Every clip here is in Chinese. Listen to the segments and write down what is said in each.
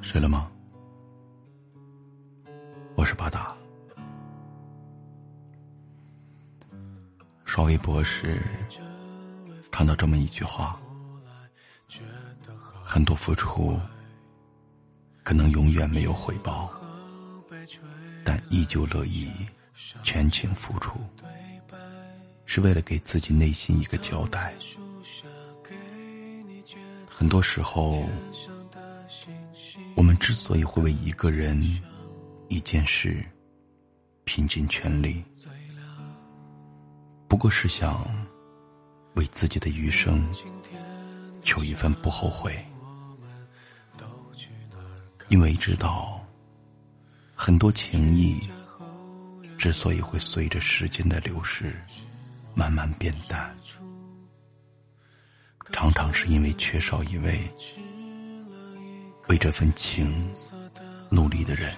睡了吗？我是巴达。刷微博时看到这么一句话：很多付出可能永远没有回报，但依旧乐意全情付出，是为了给自己内心一个交代。很多时候。我们之所以会为一个人、一件事拼尽全力，不过是想为自己的余生求一份不后悔。因为知道，很多情谊之所以会随着时间的流逝慢慢变淡，常常是因为缺少一位。为这份情努力的人，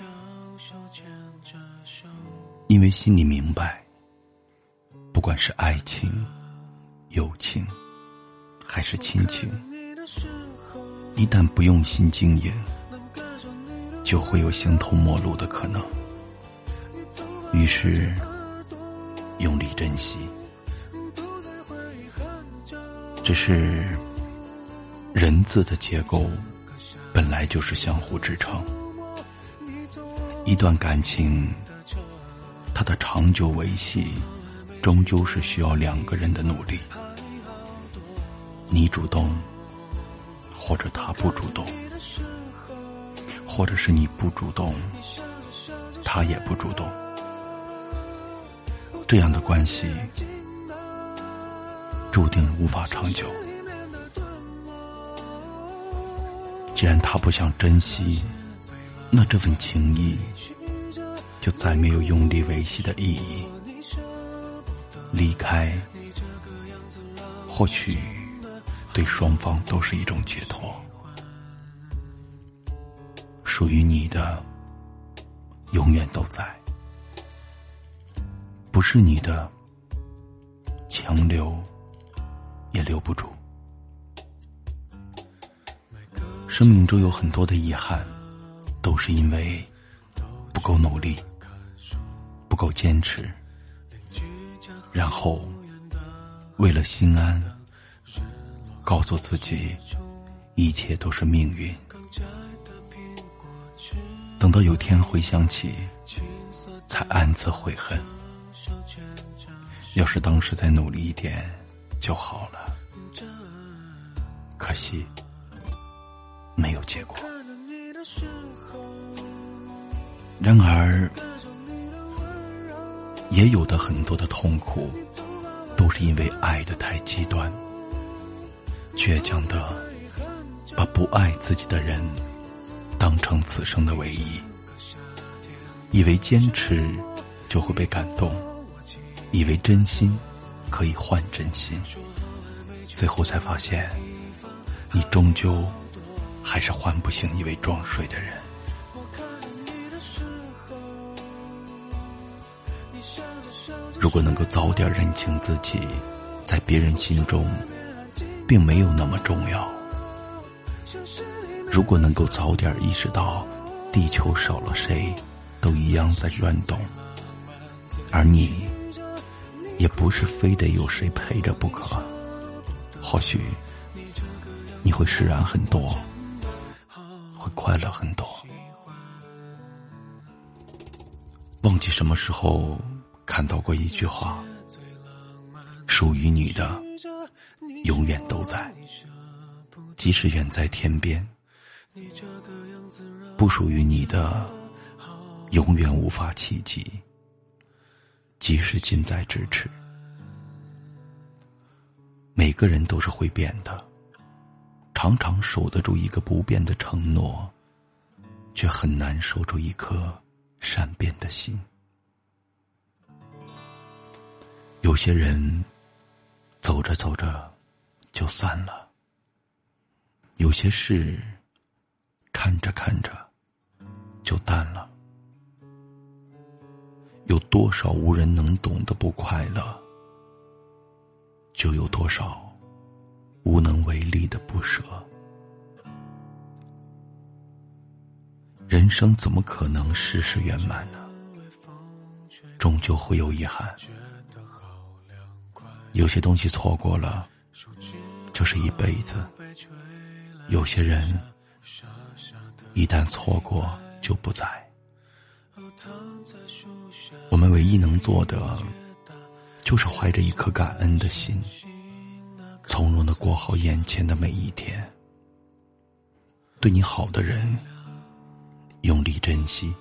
因为心里明白，不管是爱情、友情，还是亲情，一旦不用心经营，就会有形同陌路的可能。于是，用力珍惜。只是人字的结构。本来就是相互支撑，一段感情，它的长久维系，终究是需要两个人的努力。你主动，或者他不主动，或者是你不主动，他也不主动，这样的关系，注定无法长久。既然他不想珍惜，那这份情谊就再没有用力维系的意义。离开，或许对双方都是一种解脱。属于你的，永远都在；不是你的，强留也留不住。生命中有很多的遗憾，都是因为不够努力，不够坚持，然后为了心安，告诉自己一切都是命运。等到有天回想起，才暗自悔恨。要是当时再努力一点就好了，可惜。没有结果。然而，也有的很多的痛苦，都是因为爱的太极端，倔强的把不爱自己的人当成此生的唯一，以为坚持就会被感动，以为真心可以换真心，最后才发现，你终究。还是唤不醒一位装睡的人。如果能够早点认清自己，在别人心中并没有那么重要；如果能够早点意识到，地球少了谁都一样在转动，而你也不是非得有谁陪着不可，或许你会释然很多。快乐很多。忘记什么时候看到过一句话：属于你的永远都在，即使远在天边；不属于你的永远无法企及，即使近在咫尺。每个人都是会变的。常常守得住一个不变的承诺，却很难守住一颗善变的心。有些人走着走着就散了，有些事看着看着就淡了。有多少无人能懂的不快乐，就有多少。无能为力的不舍，人生怎么可能事事圆满呢？终究会有遗憾。有些东西错过了，就是一辈子；有些人一旦错过就不在。我们唯一能做的，就是怀着一颗感恩的心，从容的过好眼前的每一天。对你好的人，用力珍惜；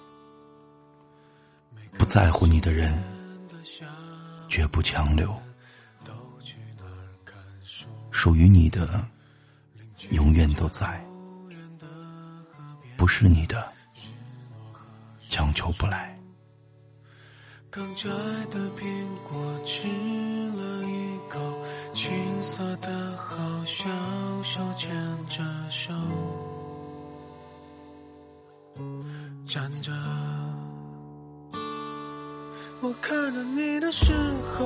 不在乎你的人，绝不强留。属于你的，永远都在；不是你的，强求不来。刚摘的苹果，吃了一口，青涩的好像手牵着手。站着，我看着你的时候，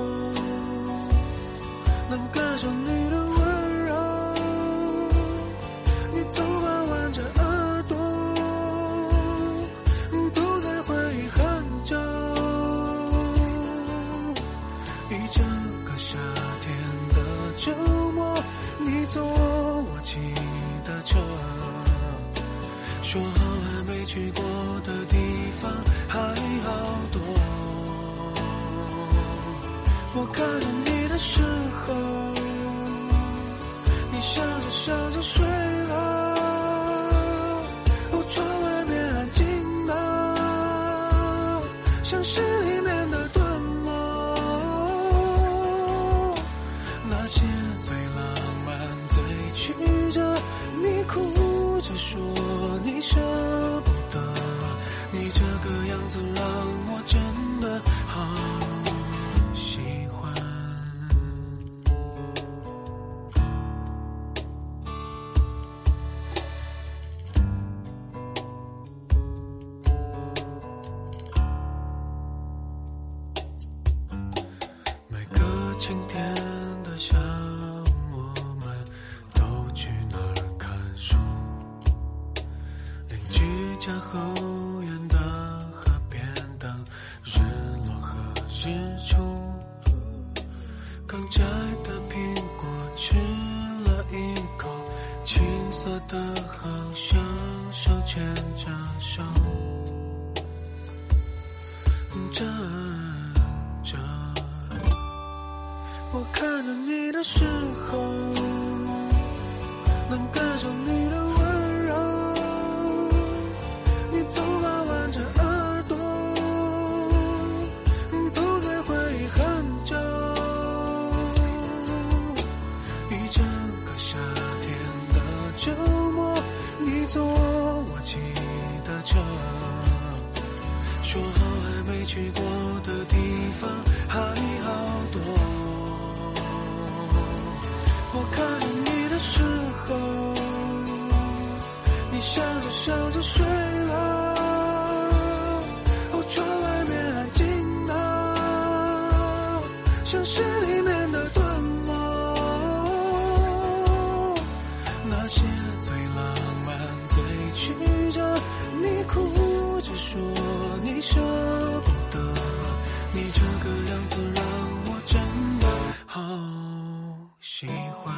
能感受你的温柔。你总爱我看着你的时候，你笑着笑着睡了。哦，窗外面安静的，像诗里面的段落。那些最浪漫、最曲折，你哭着说你舍不得家后院的河边等日落和日出。刚摘的苹果吃了一口，青涩的好像手牵着手。站着。我看着你的时候，能感受你的曲折，你哭着说你舍不得，你这个样子让我真的好喜欢。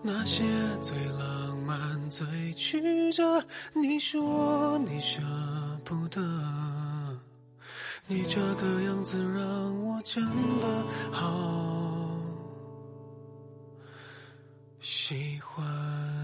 那些最浪漫、最曲折，你说你舍不得，你这个样子让我真的好喜欢。